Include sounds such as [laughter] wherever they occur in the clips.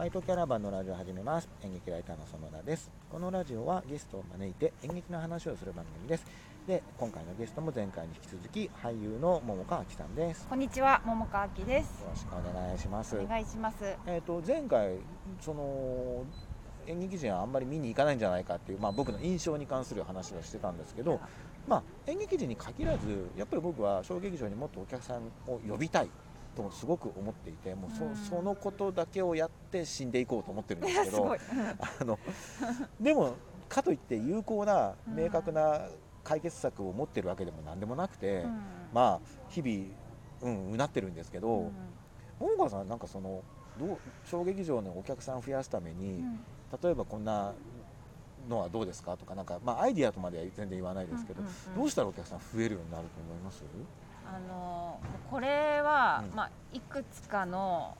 ファイトキャラバンのラジオを始めます。演劇ライターの園田です。このラジオはゲストを招いて演劇の話をする番組です。で今回のゲストも前回に引き続き俳優の桃川明さんです。よこんにちは、桃川明です。ろしくお願いします。お願いします。えっ、と前回その演劇人はあんまり見に行かないんじゃないかっていう、まあ、僕の印象に関する話をしてたんですけど、まあ、演劇人に限らずやっぱり僕は小劇場にもっとお客さんを呼びたいとすごく思っていてもうそ,、うん。そのことだけをやって死んでいこうと思ってるんですけど。[laughs] あのでもかといって有効なうん明確な解決策を持ってるわけでも何でもなくて、うん。まあ日々、うん、うなってるんですけど。うん。大川さんなんかそのどう小劇場のお客さんを増やすために、うん。例えばこんなのはどうですかとかなんか、まあ、アイディアとまでは全然言わないですけど、どうしたらお客さん増えるようになると思います？あのこれは、うん。まあいくつかの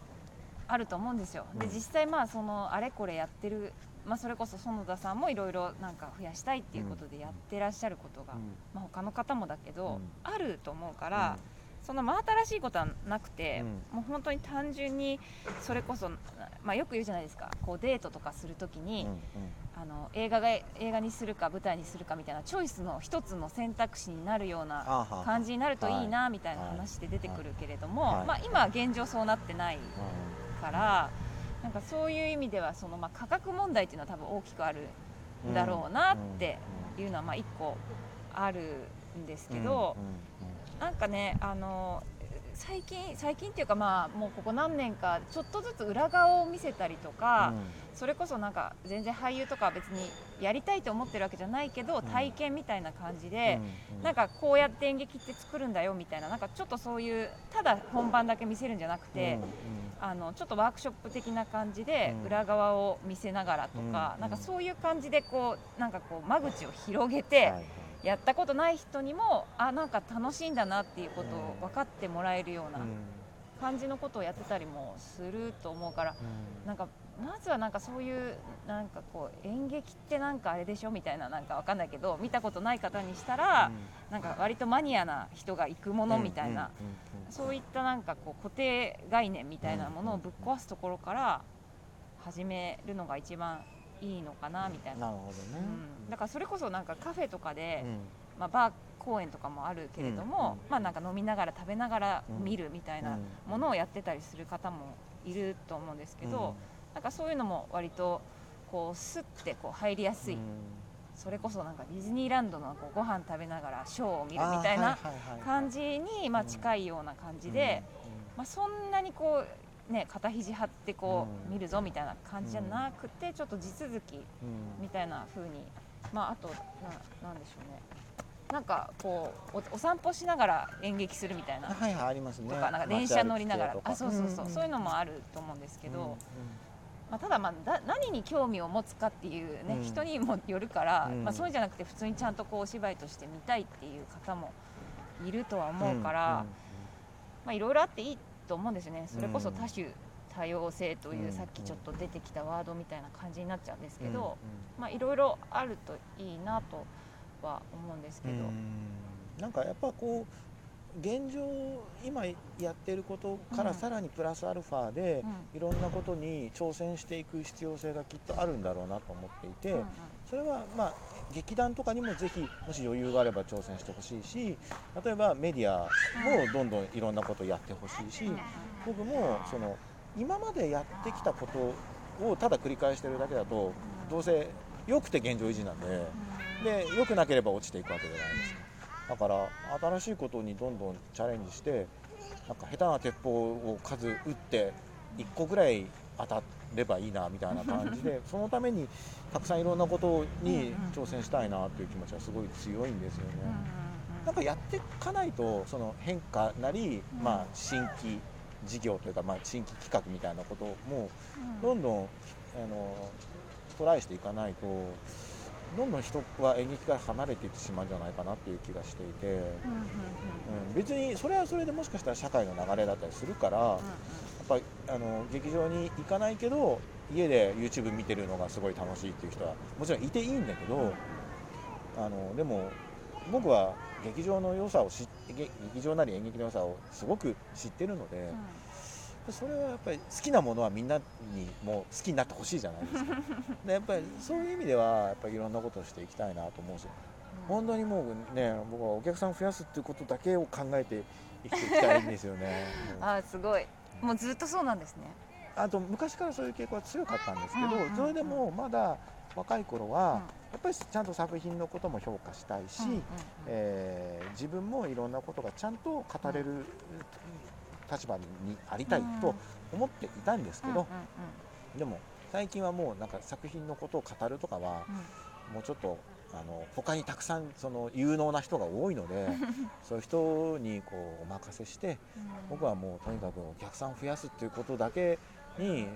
あると思うんですよ。でうん。実際まあそのあれこれやってる。まあ、それこそ園田さんもいろいろなんか増やしたいっていうことでやってらっしゃることが、まあ、他の方もだけど、うん。あると思うから、その真新しいことはなくて、もう本当に単純にそれこそ、まあ、よく言うじゃないですか。こうデートとかするときに、うんうん。あの映画が映画にするか舞台にするかみたいなチョイスの一つの選択肢になるような感じになるといいなみたいな話で出てくるけれども、はいまあ、今現状そうなってないからなんかそういう意味ではその、まあ、価格問題っていうのは多分大きくあるうんだろうなっていうのはまあ一個あるんですけど、なんかねあの最近最近っていうかまあもうここ何年かちょっとずつ裏側を見せたりとか、それこそなんか全然俳優とかは別にやりたいと思ってるわけじゃないけど、ん。体験みたいな感じで、なんかこうやって演劇って作るんだよみたいななんかちょっとそういうただ本番だけ見せるんじゃなくて、あのちょっとワークショップ的な感じでうん。裏側を見せながらとか、うんなんかそういう感じでこうなんかこう間口を広げて、やったことない人にもあなんか楽しいんだなっていうことを分かってもらえるような感じのことをやってたりもすると思うからなんかまずはなんかそういうなんかこう演劇ってなんかあれでしょみたいななんかわかんないけど見たことない方にしたら、なんか割とマニアな人が行くものみたいな、そういったなんかこう固定概念みたいなものをぶっ壊すところから始めるのが一番いいのかなみたいな。なるほどね。うん、だからそれこそなんかカフェとかで、うん。まあ、バー公演とかもあるけれども、うん。まあなんか飲みながら食べながら見るみたいなものをやってたりする方もいると思うんですけど、なんかそういうのも割とこうスッてこう入りやすい、それこそなんかディズニーランドのこうご飯食べながらショーを見るみたいな感じにまあ近いような感じで、まあ、そんなにこうね肩肘張ってこううん。見るぞみたいな感じじゃなくてちょっと地続きみたいな風に。まああとななんでしょうね。なんかこうおお散歩しながら演劇するみたいな。はいはいありますね。とかなんか電車乗りながら。あそうそうそう。そういうののもあると思うんですけど、まあ、ただまあだ何に興味を持つかっていうね、うん。人にもよるから、うん。まあ、そうじゃなくて普通にちゃんとこうお芝居として見たいっていう方もいるとは思うから、まあいろいろあっていいと思うんですよね。それこそ多種多様性という、うん。さっきちょっと出てきたワードみたいな感じになっちゃうんですけど、まあいろいろあるといいなとは思うんですけど、なんかやっぱこう現状今やってることからうん。さらにプラスアルファでうん。いろんなことに挑戦していく必要性がきっとあるんだろうなと思っていて、それはまあ劇団とかにもぜひもし余裕があれば挑戦してほしいし例えばメディアもどんどんいろんなことをやってほしいし、僕もその今までやってきたことをただ繰り返してるだけだとどうせ良くて現状維持なんでで良くなければ落ちていくわけじゃないですかだから新しいことにどんどんチャレンジしてなんか下手な鉄砲を数撃って1個ぐらい当たればいいなみたいな感じで [laughs] そのためにたくさんいろんなことに挑戦したいなという気持ちはすごい強いんですよね。なんかやっていかないとその変化なり、うん。まあ、新規事業というか、まあ、新規企画みたいなこともうん。どんどんあのトライしていかないとどんどん人は演劇から離れていってしまうんじゃないかなっていう気がしていて、うんうんうんうん、別にそれはそれでもしかしたら社会の流れだったりするからやっぱりあの劇場に行かないけど家で YouTube 見てるのがすごい楽しいっていう人はもちろんいていいんだけどあのでも僕は劇場の良さを知っ劇劇場なり演劇の良さをすごく知ってるので、それはやっぱり好きなものはみんなにもう好きになってほしいじゃないですか。[laughs] でやっぱりそういう意味ではやっぱりいろんなことをしていきたいなと思うし本当にもうね僕はお客さんを増やすっていうことだけを考えて生きていきたいんですよね。[laughs] あすごい。もうずっとそうなんですね。あと昔からそういう傾向は強かったんですけど、うんうんうんそれでもまだ若い頃は、やっぱりちゃんと作品のことも評価したいし、うんうんうん。えー自分もいろんなことがちゃんと語れる立場にありたいと思っていたんですけど、でも最近はもうなんか作品のことを語るとかはもうちょっとあの他にたくさんその有能な人が多いので [laughs] そういう人にこうお任せして僕はもうとにかくお客さんを増やすっていうことだけに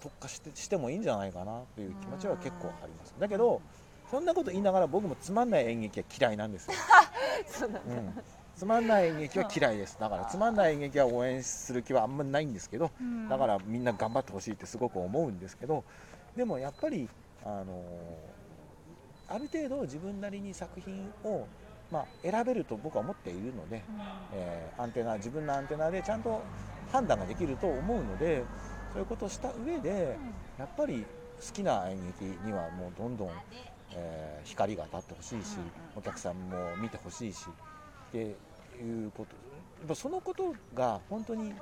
特化してしてもいいんじゃないかなっていう気持ちは結構あります。だけどそんなこと言いながら僕もつまんない演劇は嫌いなんですよ、[laughs] そうなんだうん、つまんない演劇は嫌いです。だからつまんない演劇は応援する気はあんまりないんですけどうん。だからみんな頑張ってほしいってすごく思うんですけどでもやっぱりあのある程度自分なりに作品を、まあ、選べると僕は思っているので、えーアンテナ自分のアンテナでちゃんと判断ができると思うのでそういうことをした上でやっぱり好きな演劇にはもうどんどん、えー光が当たってほしいし、うんうん。お客さんも見てほしいしっていうことやっぱそのことが本当に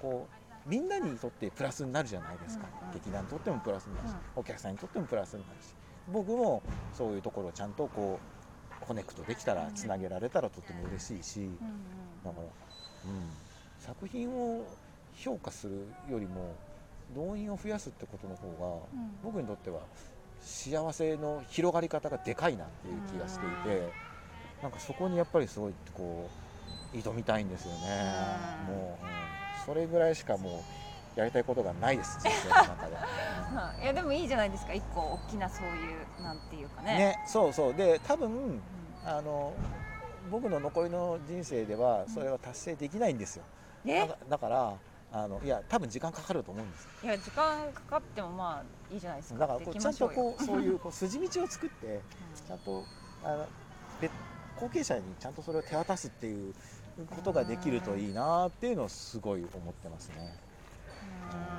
こうみんなにとってプラスになるじゃないですか、うん。うん劇団にとってもプラスになるし、うん。お客さんにとってもプラスになるし。僕もそういうところをちゃんとこうコネクトできたらつなげられたらとても嬉しいし、うんうんだから、うん、作品を評価するよりも動員を増やすってことの方が、うん。僕にとっては幸せの広がり方がでかいなっていう気がしていて、なんかそこにやっぱりすごいこう挑みたいんですよね、うん。もう、うん。それぐらいしかもうやりたいことがないです。[laughs] 人生の中で。はいいやでもいいじゃないですか。一個大きなそういうなんていうかね。ねそうそう。で多分うん。あの僕の残りの人生ではそれは達成できないんですよ。え？だからあのいや多分時間かかると思うんですよ。いや時間かかってもまあいいじゃないですか。だからちゃんとこうそういうこう筋道を作って [laughs] ちゃんとあの別後継者にちゃんとそれを手渡すっていうことができるといいなっていうのをすごい思ってますね。う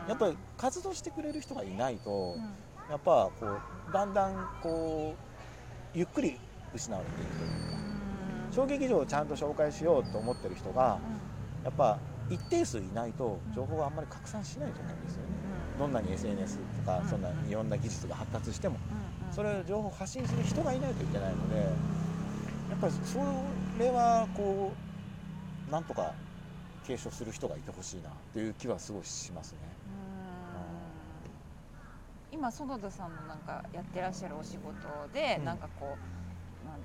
ん。やっぱり活動してくれる人がいないとうん。やっぱこうだんだんこうゆっくり失われていくというか小劇場をちゃんと紹介しようと思ってる人がやっぱ一定数いないと情報があんまり拡散しないと思うんですよね。どんなに SNS とかうん。そんないろんな技術が発達してもうん。うん。それを情報を発信する人がいないといけないのでぱりそれはこうなんとか継承する人がいてほしいなっていう気はすごいしますね。うん。今園田さんのなんかやってらっしゃるお仕事で、うん。なんかこうなん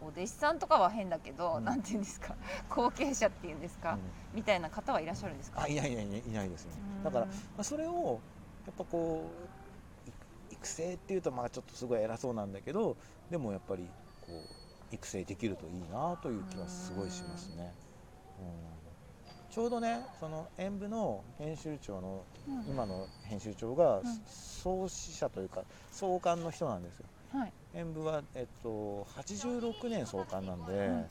お弟子さんとかは変だけど、うん。なんていうんですか [laughs] 後継者っていうんですか、うん。みたいな方はいらっしゃるんですか？あいないいないいないいないですね。うん。だから、まあ、それをやっぱこうい育成っていうとまあちょっとすごい偉そうなんだけどでもやっぱりこう育成できるといいなという気はすごいしますね。うん。ちょうどねその演舞の編集長のうん。今の編集長がん。創始者というか創刊の人なんですよ。はい。演舞は、えっと、86年創刊なんで、うんうん。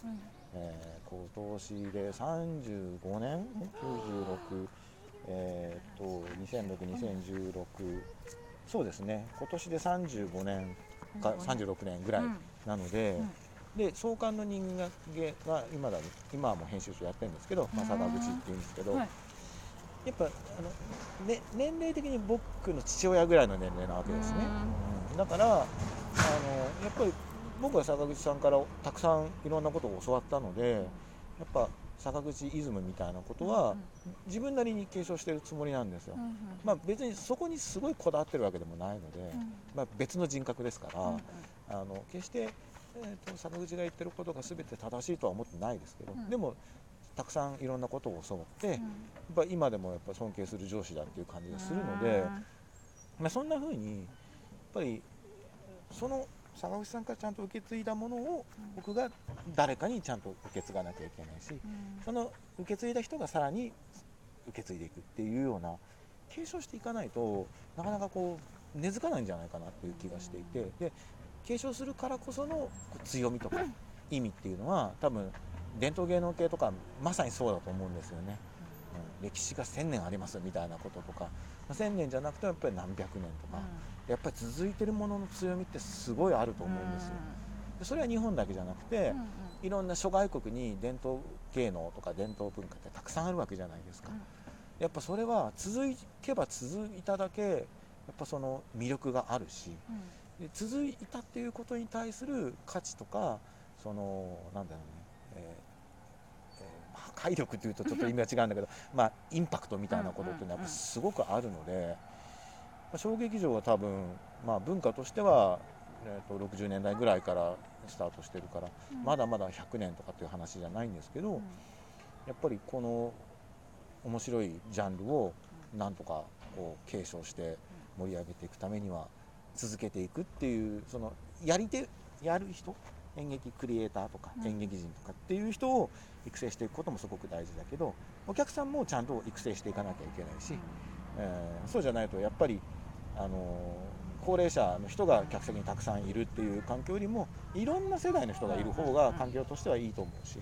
えー今年で35年？96えーっと20062016そうですね。今年で35年か36年。ぐらいうんなので、うんで創刊の人間が今だ今はもう編集長やってるんですけど、まあ、坂口っていうんですけど、はい。やっぱあの、ね、年齢的に僕の父親ぐらいの年齢なわけですね、うん。だからあのやっぱり僕は坂口さんからたくさんいろんなことを教わったのでやっぱ坂口イズムみたいなことは自分なりに継承してるつもりなんですよ、うんうん。まあ、別にそこにすごいこだわってるわけでもないので、うん。まあ、別の人格ですから、うんうん。あの決して、えー、と坂口が言ってることが全て正しいとは思ってないですけど、うん。でもたくさんいろんなことを教わって、やっうんぱ今でもやっぱ尊敬する上司だっていう感じがするので、まあ、そんな風にやっぱりその坂口さんからちゃんと受け継いだものを僕が誰かにちゃんと受け継がなきゃいけないしうん。その受け継いだ人がさらに受け継いでいくっていうような継承していかないとなかなかこう根付かないんじゃないかなっていう気がしていてで継承するからこその強みとか意味っていうのは多分伝統芸能系とかまさにそうだと思うんですよね。うん、歴史が1000年ありますみたいなこととか。1000年じゃなくてもやっぱり何百年とか、やっぱり続いてるものの強みってすごいあると思うんですよ。でそれは日本だけじゃなくて、いろんな諸外国に伝統芸能とか伝統文化ってたくさんあるわけじゃないですか。やっぱそれは続けば続いただけやっぱその魅力があるし、で続いたっていうことに対する価値とかそのなんだろうね、えーえー、破壊力っていうとちょっと意味が違うんだけど [laughs] まあインパクトみたいなことっていうのはやっぱすごくあるので、まあ、小劇場は多分、まあ、文化としては、えー、と60年代ぐらいからスタートしてるから、まだまだ100年とかっていう話じゃないんですけど、やっぱりこの面白いジャンルをなんとかこう継承して盛り上げていくためには続けていくっていうそのやり手やる人演劇クリエイターとか演劇人とかっていう人を育成していくこともすごく大事だけどお客さんもちゃんと育成していかなきゃいけないし、えー、そうじゃないとやっぱり、あのー、高齢者の人が客席にたくさんいるっていう環境よりもいろんな世代の人がいる方が環境としてはいいと思うし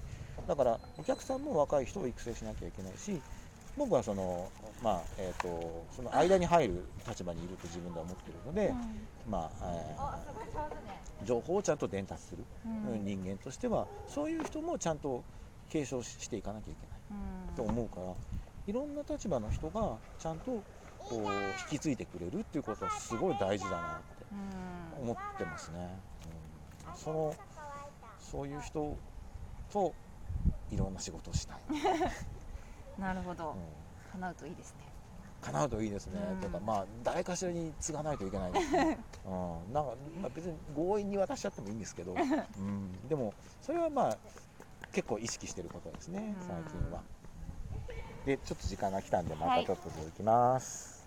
だからお客さんも若い人を育成しなきゃいけないし僕はその,、まあえーと、その間に入る立場にいると自分では思ってるので、うん、まあえー、情報をちゃんと伝達する、うん、人間としてはそういう人もちゃんと継承していかなきゃいけないと思うからいろんな立場の人がちゃんとこう引き継いでくれるっていうことはすごい大事だなって思ってますね。うん、そのそういう人といろんな仕事をしたい。[laughs] なるほど、うん、叶うといいですね。叶うといいですね、うん、とかまあ誰かしらに継がないといけないですね、[laughs] うん、なんか、まあ、別に強引に渡しちゃってもいいんですけど、[laughs] うん、でもそれはまあ結構意識してることですね最近は。でちょっと時間が来たんでまたちょっと続きます。はい